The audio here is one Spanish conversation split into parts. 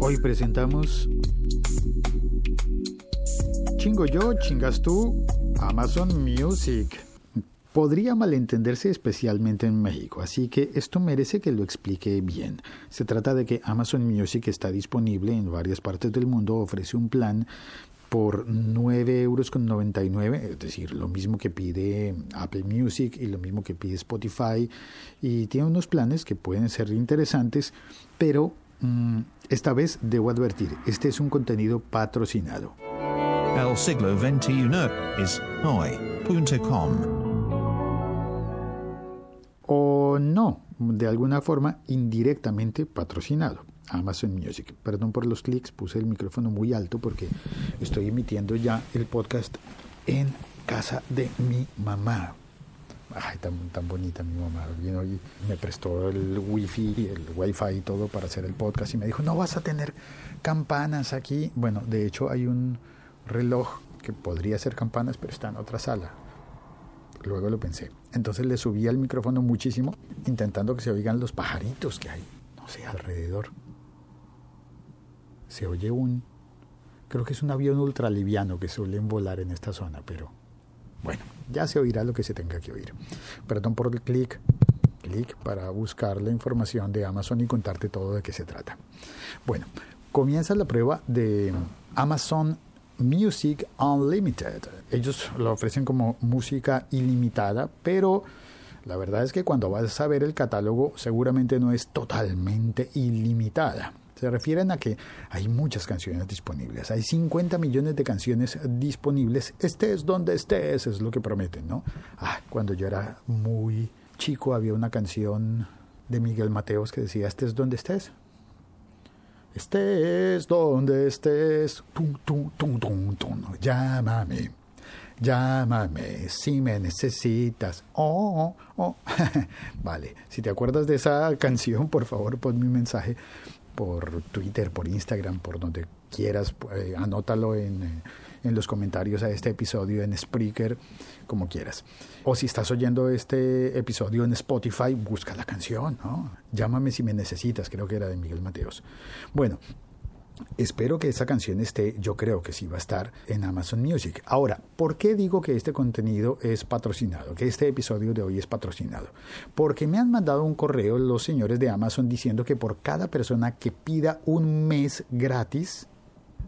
Hoy presentamos Chingo yo, chingas tú, Amazon Music. Podría malentenderse especialmente en México, así que esto merece que lo explique bien. Se trata de que Amazon Music está disponible en varias partes del mundo, ofrece un plan por 9 euros con 99, es decir, lo mismo que pide Apple Music y lo mismo que pide Spotify, y tiene unos planes que pueden ser interesantes, pero esta vez debo advertir, este es un contenido patrocinado. El siglo XXI es hoy.com. O no, de alguna forma indirectamente patrocinado. Amazon Music. Perdón por los clics, puse el micrófono muy alto porque estoy emitiendo ya el podcast en casa de mi mamá. Ay, tan, bonita mi mamá. Vino y me prestó el wifi, el wifi y todo para hacer el podcast y me dijo, no vas a tener campanas aquí. Bueno, de hecho hay un reloj que podría ser campanas, pero está en otra sala. Luego lo pensé. Entonces le subí al micrófono muchísimo, intentando que se oigan los pajaritos que hay, no sé, alrededor se oye un, creo que es un avión ultraliviano que suelen volar en esta zona, pero bueno, ya se oirá lo que se tenga que oír. Perdón por el clic, clic para buscar la información de Amazon y contarte todo de qué se trata. Bueno, comienza la prueba de Amazon Music Unlimited. Ellos lo ofrecen como música ilimitada, pero la verdad es que cuando vas a ver el catálogo seguramente no es totalmente ilimitada. Se refieren a que hay muchas canciones disponibles, hay 50 millones de canciones disponibles, estés donde estés, es lo que prometen, ¿no? Ah, cuando yo era muy chico había una canción de Miguel Mateos que decía, estés donde estés. Estés donde estés, tum, tum, tum, tum, tum, llámame. Llámame si me necesitas. Oh, oh, oh. vale, si te acuerdas de esa canción, por favor, pon mi mensaje por Twitter, por Instagram, por donde quieras, eh, anótalo en, eh, en, los comentarios a este episodio en Spreaker, como quieras. O si estás oyendo este episodio en Spotify, busca la canción, ¿no? Llámame si me necesitas, creo que era de Miguel Mateos. Bueno, Espero que esa canción esté, yo creo que sí va a estar en Amazon Music. Ahora, ¿por qué digo que este contenido es patrocinado? Que este episodio de hoy es patrocinado. Porque me han mandado un correo los señores de Amazon diciendo que por cada persona que pida un mes gratis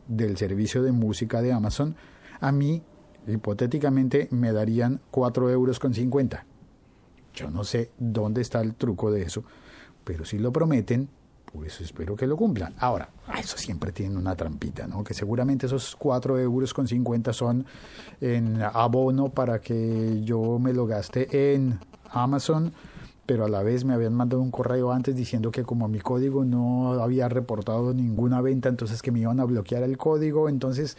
del servicio de música de Amazon, a mí, hipotéticamente, me darían 4 euros con 50. Yo no sé dónde está el truco de eso, pero si lo prometen, pues espero que lo cumplan. Ahora, eso siempre tiene una trampita, ¿no? Que seguramente esos 4 euros con 50 son en abono para que yo me lo gaste en Amazon, pero a la vez me habían mandado un correo antes diciendo que como mi código no había reportado ninguna venta, entonces que me iban a bloquear el código, entonces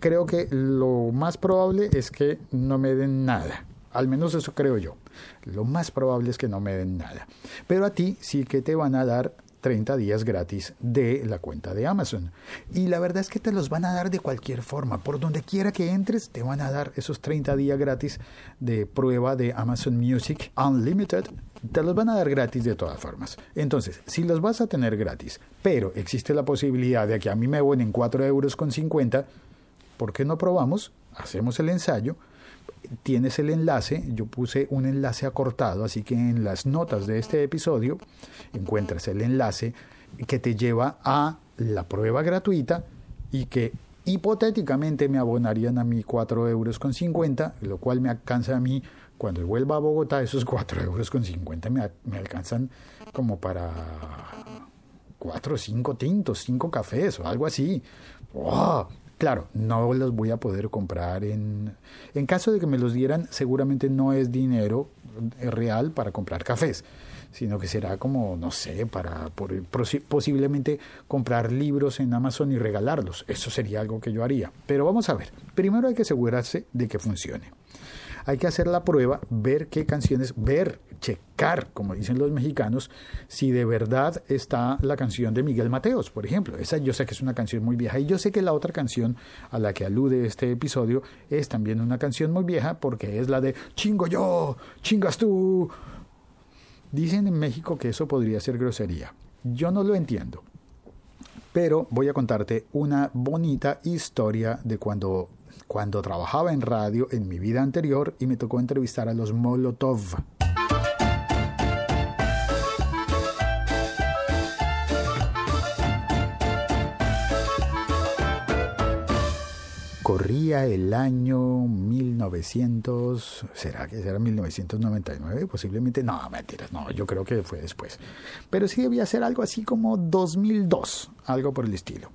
creo que lo más probable es que no me den nada. Al menos eso creo yo. Lo más probable es que no me den nada. Pero a ti sí que te van a dar 30 días gratis de la cuenta de Amazon. Y la verdad es que te los van a dar de cualquier forma. Por donde quiera que entres, te van a dar esos 30 días gratis de prueba de Amazon Music Unlimited. Te los van a dar gratis de todas formas. Entonces, si los vas a tener gratis, pero existe la posibilidad de que a mí me abonen 4 euros con 50, ¿por qué no probamos? Hacemos el ensayo tienes el enlace, yo puse un enlace acortado, así que en las notas de este episodio encuentras el enlace que te lleva a la prueba gratuita y que hipotéticamente me abonarían a mí 4 euros con 50, lo cual me alcanza a mí cuando vuelva a Bogotá, esos 4 euros con 50 me, me alcanzan como para 4 o 5 tintos, 5 cafés o algo así. ¡Wow! Claro, no los voy a poder comprar en... En caso de que me los dieran, seguramente no es dinero eh, real para comprar cafés, sino que será como, no sé, para posiblemente comprar libros en Amazon y regalarlos. Eso sería algo que yo haría. Pero vamos a ver, primero hay que asegurarse de que funcione. Hay que hacer la prueba, ver qué canciones, ver, checar, como dicen los mexicanos, si de verdad está la canción de Miguel Mateos, por ejemplo. Esa yo sé que es una canción muy vieja y yo sé que la otra canción a la que alude este episodio es también una canción muy vieja porque es la de Chingo yo, chingas tú. Dicen en México que eso podría ser grosería. Yo no lo entiendo. Pero voy a contarte una bonita historia de cuando, cuando trabajaba en radio en mi vida anterior y me tocó entrevistar a los Molotov. Corría el año 1900, ¿será que era 1999? Posiblemente, no, mentiras, no, yo creo que fue después. Pero sí debía ser algo así como 2002, algo por el estilo.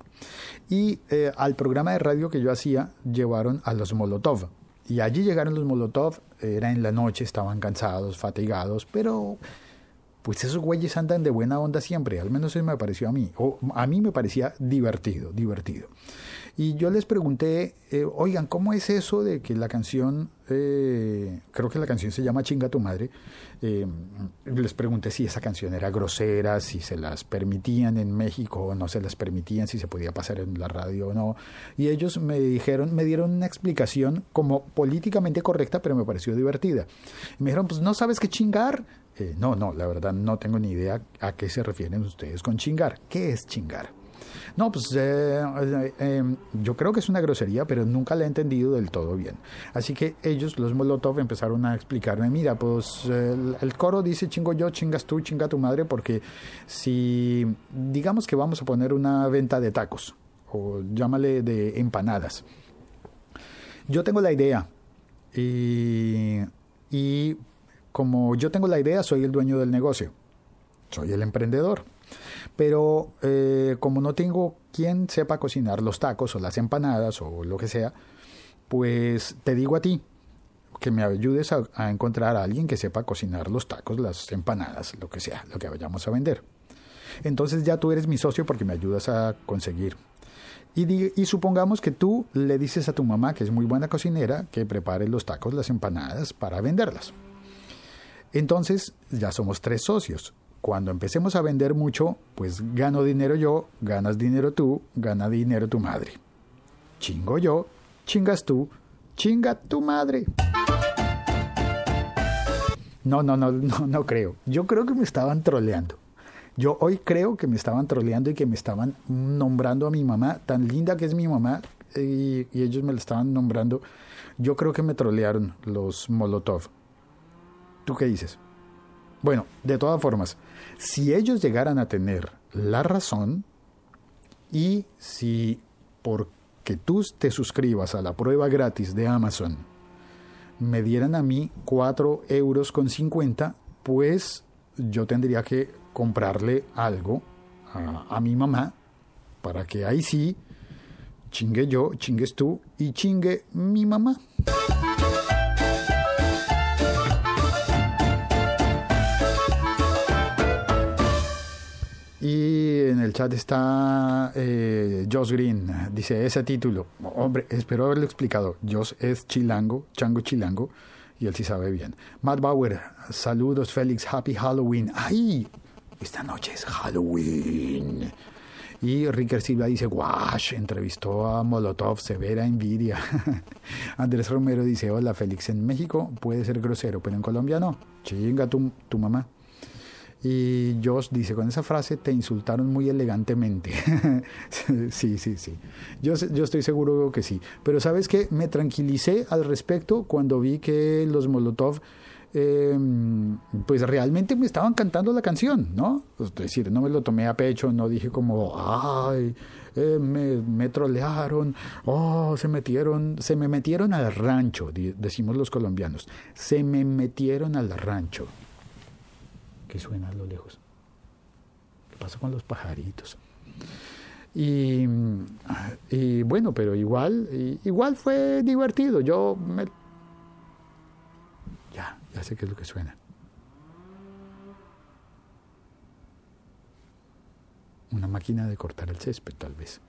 Y eh, al programa de radio que yo hacía llevaron a los Molotov. Y allí llegaron los Molotov, era en la noche, estaban cansados, fatigados, pero pues esos güeyes andan de buena onda siempre, al menos eso me pareció a mí, o a mí me parecía divertido, divertido. Y yo les pregunté, eh, oigan, ¿cómo es eso de que la canción, eh, creo que la canción se llama Chinga tu madre? Eh, les pregunté si esa canción era grosera, si se las permitían en México o no se las permitían, si se podía pasar en la radio o no. Y ellos me dijeron, me dieron una explicación como políticamente correcta, pero me pareció divertida. Me dijeron, pues no sabes qué chingar. no, no, la verdad no tengo ni idea a qué se refieren ustedes con chingar. ¿Qué es chingar? No, pues eh, eh, em, yo creo que es una grosería, pero nunca la he entendido del todo bien. Así que ellos, los Molotov, empezaron a explicarme, mira, pues el, coro dice chingo yo, chingas tú, chinga tu madre, porque si digamos que vamos a poner una venta de tacos, o llámale de empanadas, yo tengo la idea y como yo tengo la idea, soy el dueño del negocio, soy el emprendedor. Pero eh, como no tengo quien sepa cocinar los tacos o las empanadas o lo que sea, pues te digo a ti que me ayudes a, encontrar a alguien que sepa cocinar los tacos, las empanadas, lo que sea, lo que vayamos a vender. Entonces ya tú eres mi socio porque me ayudas a conseguir. Y, y, supongamos que tú le dices a tu mamá, que es muy buena cocinera, que prepare los tacos, las empanadas para venderlas. Entonces ya somos tres socios. Cuando empecemos a vender mucho, pues gano dinero yo, ganas dinero tú, gana dinero tu madre. Chingo yo, chingas tú, chinga tu madre. No, no, no, no, no creo. Yo creo que me estaban troleando. Yo hoy creo que me estaban troleando y que me estaban nombrando a mi mamá, tan linda que es mi mamá, y, y ellos me la estaban nombrando. Yo creo que me trolearon los Molotov. ¿Tú qué dices? Bueno, de todas formas, si ellos llegaran a tener la razón y si porque tú te suscribas a la prueba gratis de Amazon me dieran a mí 4 euros con 50, pues yo tendría que comprarle algo a, a mi mamá para que ahí sí chingue yo, chingues tú y chingue mi mamá. El chat está eh, Josh Green, dice ese título. Hombre, espero haberlo explicado. Josh es chilango, chango chilango, y él sí sabe bien. Matt Bauer, saludos Félix, happy Halloween. ¡Ay! Esta noche es Halloween. Y Ricker Silva dice, wash, entrevistó a Molotov, severa envidia. Andrés Romero dice, hola Félix, en México puede ser grosero, pero en Colombia no. Chinga tu, tu mamá. Y Josh dice, con esa frase te insultaron muy elegantemente. sí, sí, sí. Yo, yo estoy seguro que sí. Pero sabes que me tranquilicé al respecto cuando vi que los Molotov... Em, pues realmente me estaban cantando la canción, ¿no? Es decir, no me lo tomé a pecho, no dije como, ay, eh, me, me, trolearon, oh, se metieron, se me metieron al rancho, decimos los colombianos, se me metieron al rancho que suena a lo lejos. ¿Qué pasa con los pajaritos? Y, y bueno, pero igual, igual fue divertido. Yo me... Ya, ya sé qué es lo que suena. Una máquina de cortar el césped, tal vez.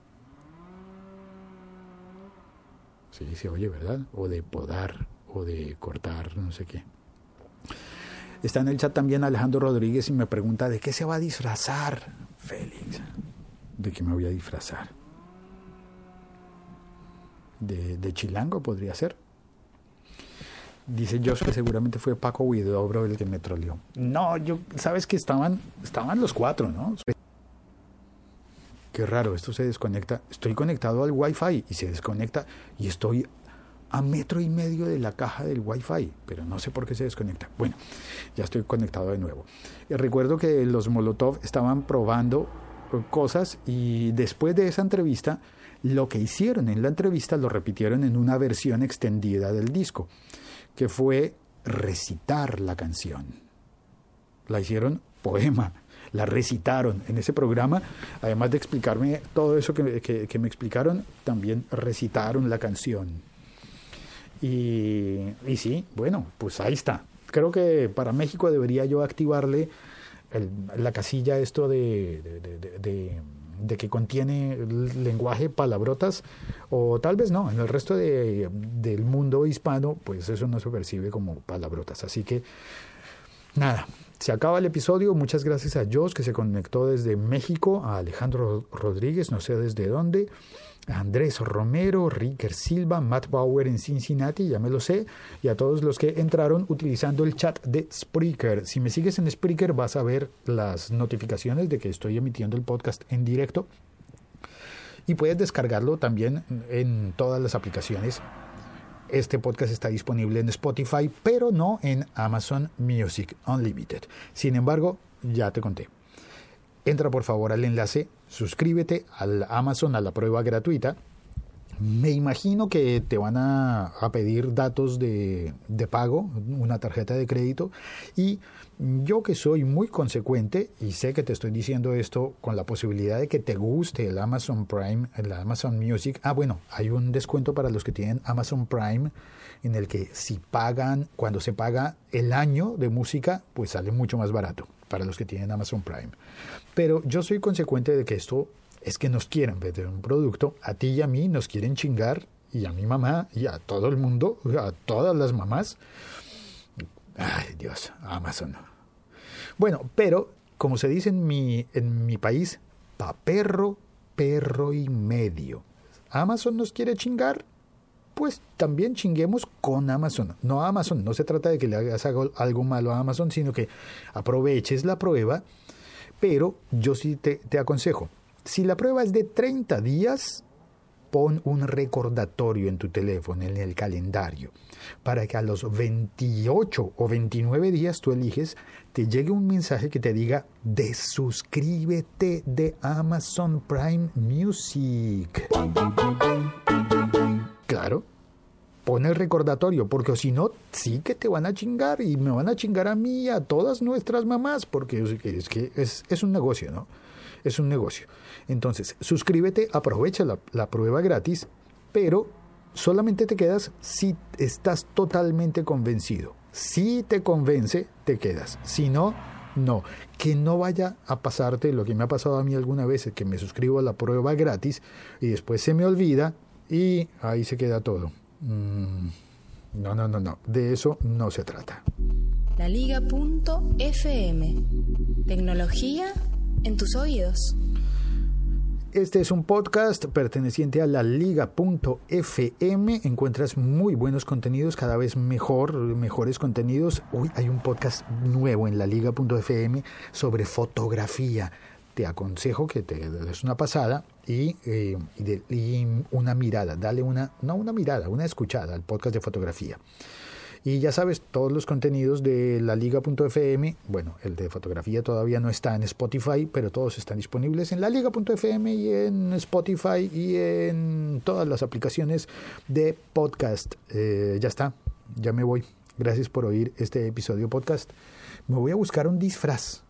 Sí, se oye, ¿verdad? O de podar, o de cortar, no sé qué. Está en el chat también Alejandro Rodríguez y me pregunta, ¿de qué se va a disfrazar Félix? ¿De qué me voy a disfrazar? ¿De, chilango podría ser? Dice Josh que seguramente fue Paco Huidobro el que me troleó. No, yo, sabes que estaban, estaban los cuatro, ¿no? qué raro, esto se desconecta. Estoy conectado al Wi-Fi y se desconecta y estoy a metro y medio de la caja del Wi-Fi, pero no sé por qué se desconecta. Bueno, ya estoy conectado de nuevo. Y recuerdo que los Molotov estaban probando cosas y después de esa entrevista, lo que hicieron en la entrevista lo repitieron en una versión extendida del disco, que fue recitar la canción. La hicieron poema, la recitaron en ese programa, además de explicarme todo eso que, que, me explicaron, también recitaron la canción. Y, sí, bueno, pues ahí está. Creo que para México debería yo activarle la casilla esto de, de, que contiene lenguaje, palabrotas, o tal vez no, en el resto del mundo hispano, pues eso no se percibe como palabrotas. Así que, nada, se acaba el episodio. Muchas gracias a Josh que se conectó desde México, a Alejandro Rodríguez, no sé desde dónde, Andrés Romero, Ricker Silva, Matt Bauer en Cincinnati, ya me lo sé, y a todos los que entraron utilizando el chat de Spreaker. Si me sigues en Spreaker vas a ver las notificaciones de que estoy emitiendo el podcast en directo. Y puedes descargarlo también en todas las aplicaciones este podcast está disponible en Spotify, pero no en Amazon Music Unlimited. Sin embargo, ya te conté. Entra por favor al enlace, suscríbete al Amazon a la prueba gratuita. Me imagino que te van a, pedir datos de, de, pago, una tarjeta de crédito, y yo que soy muy consecuente y sé que te estoy diciendo esto con la posibilidad de que te guste el Amazon Prime, el Amazon Music. Ah, bueno, hay un descuento para los que tienen Amazon Prime en el que si pagan, cuando se paga el año de música, pues sale mucho más barato para los que tienen Amazon Prime. Pero yo soy consecuente de que esto es que nos quieren vender un producto, a ti y a mí nos quieren chingar y a mi mamá y a todo el mundo, a todas las mamás Ay, Dios, Amazon. Bueno, pero como se dice en mi, en mi país, pa perro, perro y medio. Amazon nos quiere chingar, pues también chinguemos con Amazon. No Amazon, no se trata de que le hagas algo malo a Amazon, sino que aproveches la prueba, pero yo sí te, te aconsejo, si la prueba es de 30 días, pon un recordatorio en tu teléfono, en el calendario, para que a los 28 o 29 días tú eliges, te llegue un mensaje que te diga desuscríbete de Amazon Prime Music. Claro, pon el recordatorio, porque si no, sí que te van a chingar y me van a chingar a mí y a todas nuestras mamás, porque es que es, un negocio, ¿no? Es un negocio. Entonces, suscríbete, aprovecha la, prueba gratis, pero solamente te quedas si estás totalmente convencido. Si te convence, te quedas. Si no, no. Que no vaya a pasarte lo que me ha pasado a mí alguna vez, que me suscribo a la prueba gratis y después se me olvida y ahí se queda todo. Mm, no, no, no, no. De eso no se trata. La Liga.fm. Tecnología en tus oídos. Este es un podcast perteneciente a la liga.fm. Encuentras muy buenos contenidos, cada vez mejor, mejores contenidos. Hoy hay un podcast nuevo en la liga.fm sobre fotografía. Te aconsejo que te des una pasada y, eh, y una mirada. Dale una, no una mirada, una escuchada al podcast de fotografía. Y ya sabes, todos los contenidos de la liga.fm, bueno, el de fotografía todavía no está en Spotify, pero todos están disponibles en la liga.fm y en Spotify y en todas las aplicaciones de podcast. Eh, ya está, ya me voy. Gracias por oír este episodio podcast. Me voy a buscar un disfraz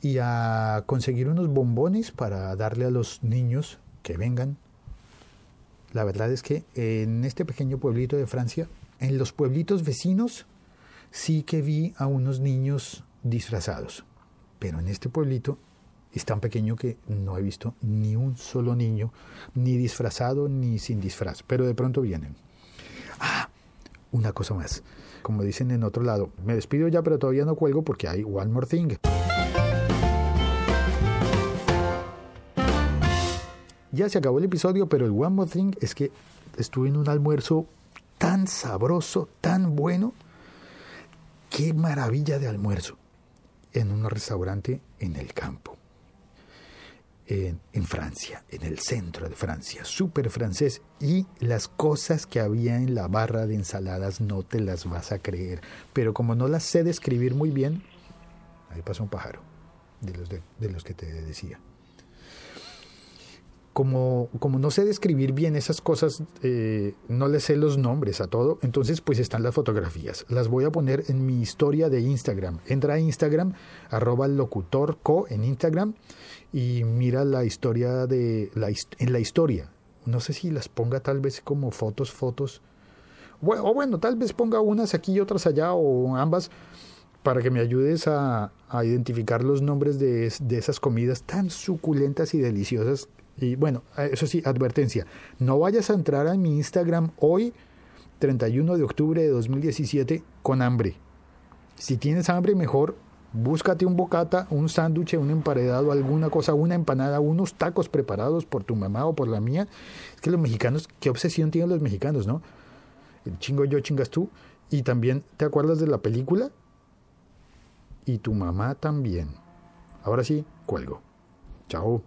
y a conseguir unos bombones para darle a los niños que vengan. La verdad es que en este pequeño pueblito de Francia en los pueblitos vecinos sí que vi a unos niños disfrazados, pero en este pueblito es tan pequeño que no he visto ni un solo niño, ni disfrazado ni sin disfraz, pero de pronto vienen. Ah, una cosa más. Como dicen en otro lado, me despido ya, pero todavía no cuelgo porque hay one more thing. Ya se acabó el episodio, pero el one more thing es que estuve en un almuerzo tan sabroso, tan bueno. Qué maravilla de almuerzo en un restaurante en el campo. en, Francia, en el centro de Francia, súper francés. Y las cosas que había en la barra de ensaladas no te las vas a creer. Pero como no las sé describir muy bien, ahí pasa un pájaro, de los, de los que te decía como, no sé describir bien esas cosas, eh, no le sé los nombres a todo, entonces pues están las fotografías. Las voy a poner en mi historia de Instagram. Entra a Instagram, arroba locutorco en Instagram y mira la historia de la, en la historia. No sé si las ponga tal vez como fotos, fotos. O bueno, tal vez ponga unas aquí y otras allá o ambas para que me ayudes a, identificar los nombres de esas comidas tan suculentas y deliciosas y bueno, eso sí, advertencia, no vayas a entrar a mi Instagram hoy, 31 de octubre de 2017, con hambre. Si tienes hambre, mejor búscate un bocata, un sándwich, un emparedado, alguna cosa, una empanada, unos tacos preparados por tu mamá o por la mía. Es que los mexicanos, qué obsesión tienen los mexicanos, ¿no? El chingo yo, chingas tú. Y también, ¿te acuerdas de la película? Y tu mamá también. Ahora sí, cuelgo. Chao.